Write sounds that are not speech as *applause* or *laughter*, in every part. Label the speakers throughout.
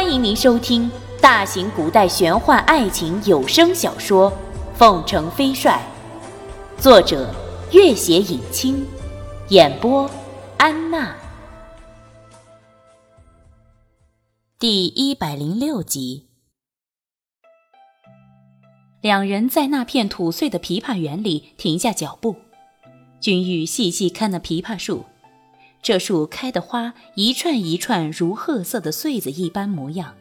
Speaker 1: 欢迎您收听大型古代玄幻爱情有声小说《凤城飞帅》，作者：月写影清，演播：安娜。第一百零六集，两人在那片土碎的枇杷园里停下脚步。君玉细细看那枇杷树。这树开的花一串一串如褐色的穗子一般模样，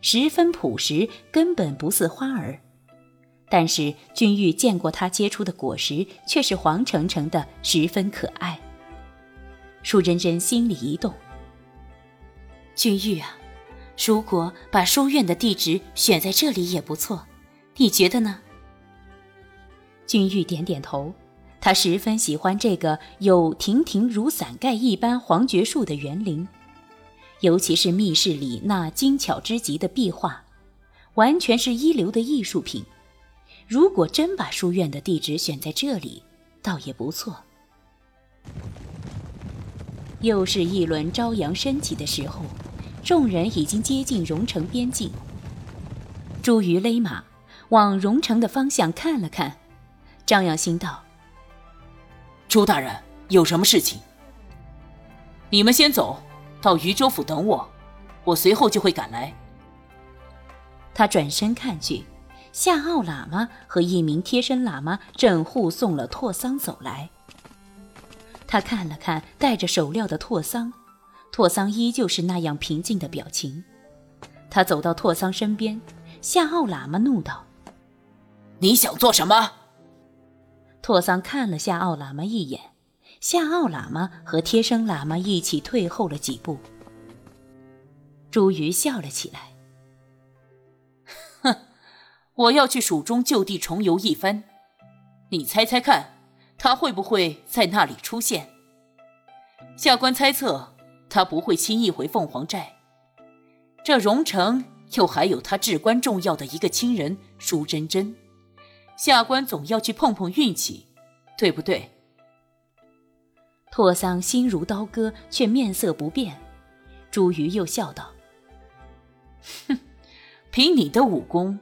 Speaker 1: 十分朴实，根本不似花儿。但是君玉见过它结出的果实，却是黄澄澄的，十分可爱。舒真真心里一动：君玉啊，如果把书院的地址选在这里也不错，你觉得呢？君玉点点头。他十分喜欢这个有亭亭如伞盖一般黄桷树的园林，尤其是密室里那精巧之极的壁画，完全是一流的艺术品。如果真把书院的地址选在这里，倒也不错。又是一轮朝阳升起的时候，众人已经接近荣城边境。朱瑜勒马往荣城的方向看了看，张扬心道。
Speaker 2: 朱大人有什么事情？你们先走到渝州府等我，我随后就会赶来。
Speaker 1: 他转身看去，夏奥喇嘛和一名贴身喇嘛正护送了拓桑走来。他看了看戴着手镣的拓桑，拓桑依旧是那样平静的表情。他走到拓桑身边，夏奥喇嘛怒道：“
Speaker 2: 你想做什么？”
Speaker 1: 拓桑看了夏奥喇嘛一眼，夏奥喇嘛和贴身喇嘛一起退后了几步。朱瑜笑了起来：“
Speaker 2: 哼，我要去蜀中就地重游一番，你猜猜看，他会不会在那里出现？”下官猜测，他不会轻易回凤凰寨。这荣城又还有他至关重要的一个亲人舒真真。下官总要去碰碰运气，对不对？
Speaker 1: 拓桑心如刀割，却面色不变。朱瑜又笑道：“
Speaker 2: 哼，*laughs* 凭你的武功，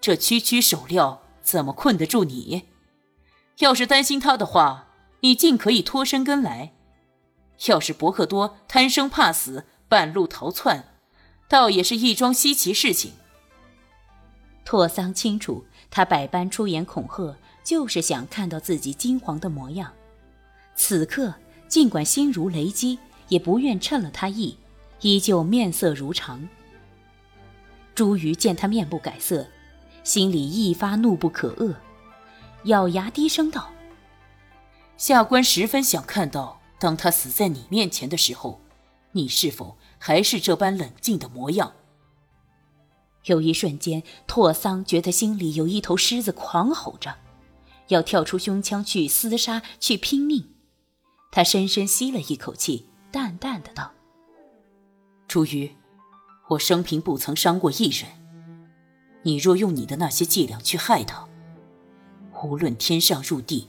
Speaker 2: 这区区手镣怎么困得住你？要是担心他的话，你尽可以脱身跟来。要是伯克多贪生怕死，半路逃窜，倒也是一桩稀奇事情。”
Speaker 1: 拓桑清楚。他百般出言恐吓，就是想看到自己金黄的模样。此刻，尽管心如雷击，也不愿趁了他意，依旧面色如常。朱瑜见他面不改色，心里一发怒不可遏，咬牙低声道：“
Speaker 2: 下官十分想看到，当他死在你面前的时候，你是否还是这般冷静的模样。”
Speaker 1: 有一瞬间，拓桑觉得心里有一头狮子狂吼着，要跳出胸腔去厮杀，去拼命。他深深吸了一口气，淡淡的道：“
Speaker 2: 朱瑜，我生平不曾伤过一人。你若用你的那些伎俩去害他，无论天上入地，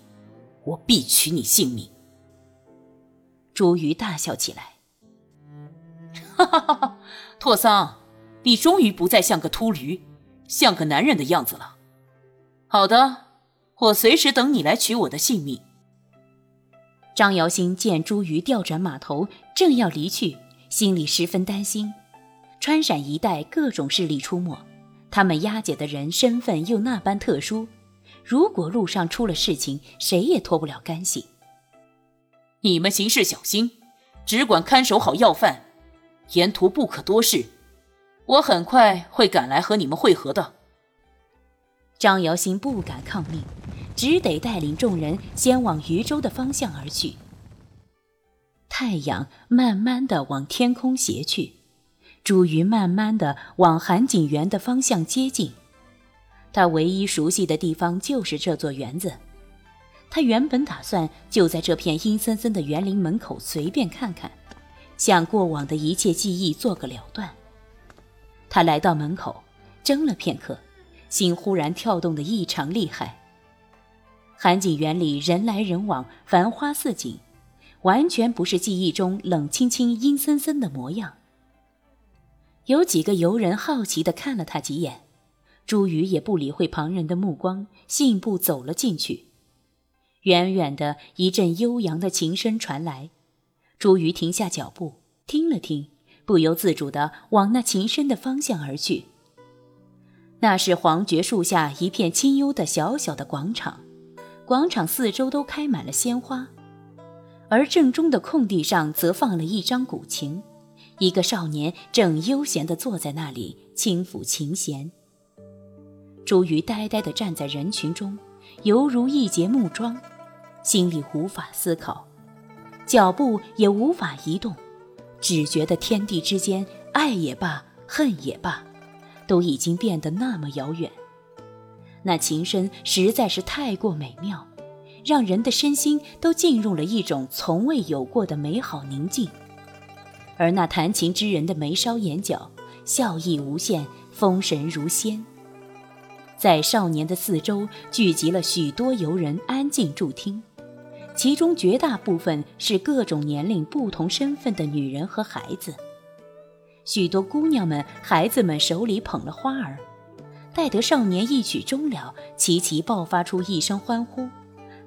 Speaker 2: 我必取你性命。”
Speaker 1: 朱瑜大笑起来：“ *laughs*
Speaker 2: 哈哈哈哈，拓桑。”你终于不再像个秃驴，像个男人的样子了。好的，我随时等你来取我的性命。
Speaker 1: 张瑶星见朱瑜调转马头，正要离去，心里十分担心。川陕一带各种势力出没，他们押解的人身份又那般特殊，如果路上出了事情，谁也脱不了干系。
Speaker 2: 你们行事小心，只管看守好要犯，沿途不可多事。我很快会赶来和你们会合的。
Speaker 1: 张瑶星不敢抗命，只得带领众人先往渝州的方向而去。太阳慢慢的往天空斜去，朱瑜慢慢的往韩景园的方向接近。他唯一熟悉的地方就是这座园子。他原本打算就在这片阴森森的园林门口随便看看，向过往的一切记忆做个了断。他来到门口，怔了片刻，心忽然跳动的异常厉害。韩景园里人来人往，繁花似锦，完全不是记忆中冷清清、阴森森的模样。有几个游人好奇地看了他几眼，朱宇也不理会旁人的目光，信步走了进去。远远的一阵悠扬的琴声传来，朱宇停下脚步，听了听，不由自主地往那琴声的方向而去。那是黄桷树下一片清幽的小小的广场，广场四周都开满了鲜花，而正中的空地上则放了一张古琴。一个少年正悠闲地坐在那里，轻抚琴弦。朱瑜呆呆地站在人群中，犹如一截木桩，心里无法思考，脚步也无法移动，只觉得天地之间，爱也罢，恨也罢，都已经变得那么遥远。那琴声实在是太过美妙，让人的身心都进入了一种从未有过的美好宁静。而那弹琴之人的眉梢眼角，笑意无限，风神如仙。在少年的四周聚集了许多游人，安静助听，其中绝大部分是各种年龄、不同身份的女人和孩子。许多姑娘们、孩子们手里捧了花儿，待得少年一曲终了，齐齐爆发出一声欢呼，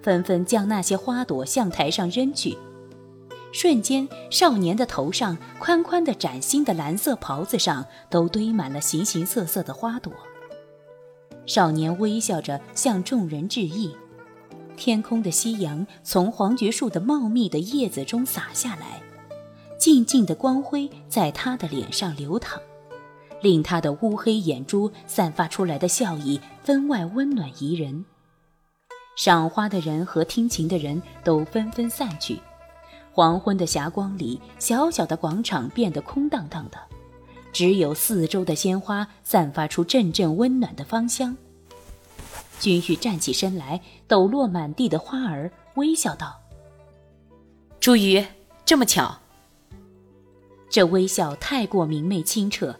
Speaker 1: 纷纷将那些花朵向台上扔去。瞬间，少年的头上宽宽的崭新的蓝色袍子上都堆满了形形色色的花朵。少年微笑着向众人致意。天空的夕阳从黄桷树的茂密的叶子中洒下来，静静的光辉在他的脸上流淌，令他的乌黑眼珠散发出来的笑意分外温暖宜人。赏花的人和听琴的人都纷纷散去。黄昏的霞光里，小小的广场变得空荡荡的，只有四周的鲜花散发出阵阵温暖的芳香。君玉站起身来，抖落满地的花儿，微笑道：“
Speaker 2: 朱瑜，这么巧。”
Speaker 1: 这微笑太过明媚清澈，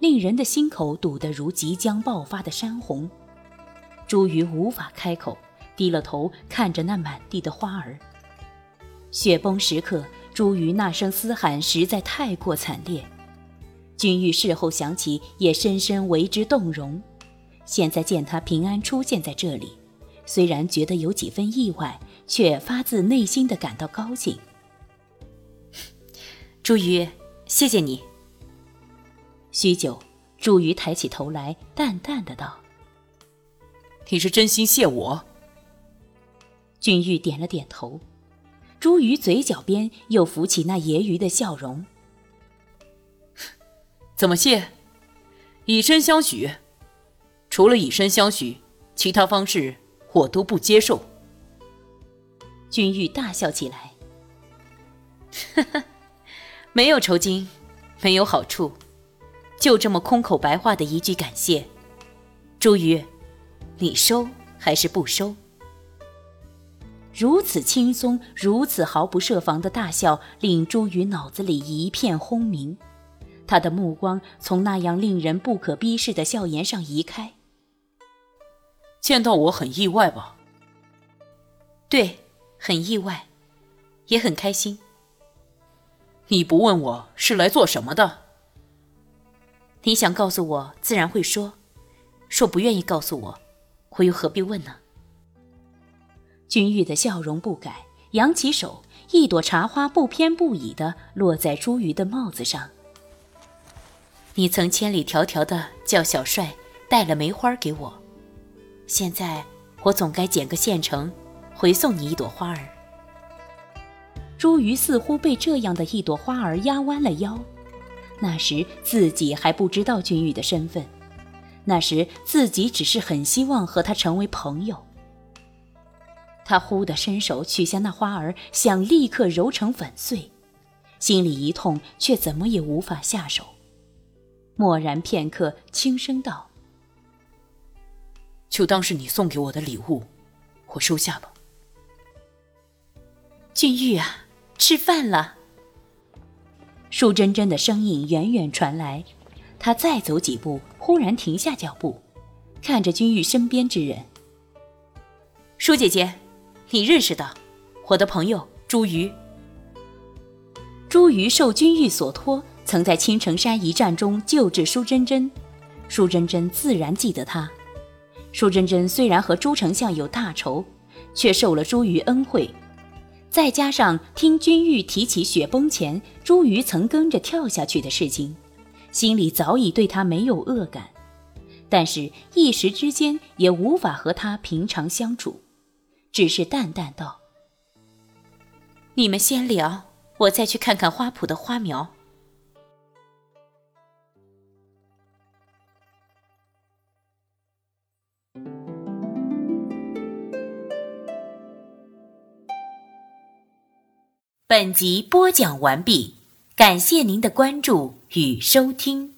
Speaker 1: 令人的心口堵得如即将爆发的山洪。朱瑜无法开口，低了头看着那满地的花儿。雪崩时刻，朱瑜那声嘶喊实在太过惨烈。君玉事后想起，也深深为之动容。现在见他平安出现在这里，虽然觉得有几分意外，却发自内心的感到高兴。*laughs*
Speaker 2: 朱瑜，谢谢你。
Speaker 1: 许久，朱瑜抬起头来，淡淡的道：“
Speaker 2: 你是真心谢我。”
Speaker 1: 君玉点了点头。朱瑜嘴角边又浮起那揶揄的笑容。*laughs*
Speaker 2: 怎么谢？以身相许。除了以身相许，其他方式我都不接受。
Speaker 1: 君玉大笑起来。
Speaker 2: 哈哈，没有酬金，没有好处，就这么空口白话的一句感谢。朱瑜，你收还是不收？如此轻松，如此毫不设防的大笑，令朱瑜脑子里一片轰鸣。他的目光从那样令人不可逼视的笑颜上移开。见到我很意外吧？
Speaker 1: 对，很意外，也很开心。
Speaker 2: 你不问我是来做什么的？
Speaker 1: 你想告诉我，自然会说；说不愿意告诉我，我又何必问呢？君玉的笑容不改，扬起手，一朵茶花不偏不倚地落在朱瑜的帽子上。你曾千里迢迢的叫小帅带了梅花给我，现在我总该捡个现成，回送你一朵花儿。朱瑜似乎被这样的一朵花儿压弯了腰。那时自己还不知道君玉的身份，那时自己只是很希望和他成为朋友。他忽地伸手取下那花儿，想立刻揉成粉碎，心里一痛，却怎么也无法下手。默然片刻，轻声道：“
Speaker 2: 就当是你送给我的礼物，我收下吧。”
Speaker 1: 俊玉啊，吃饭了。舒珍珍的声音远远传来，他再走几步，忽然停下脚步，看着君玉身边之人：“舒姐姐。”你认识的，我的朋友朱瑜。朱瑜受君玉所托，曾在青城山一战中救治舒珍珍，舒珍珍自然记得他。舒真真虽然和朱丞相有大仇，却受了朱瑜恩惠。再加上听君玉提起雪崩前朱瑜曾跟着跳下去的事情，心里早已对他没有恶感，但是一时之间也无法和他平常相处，只是淡淡道：“
Speaker 2: 你们先聊，我再去看看花圃的花苗。”本集播讲完毕，感谢您的关注与收听。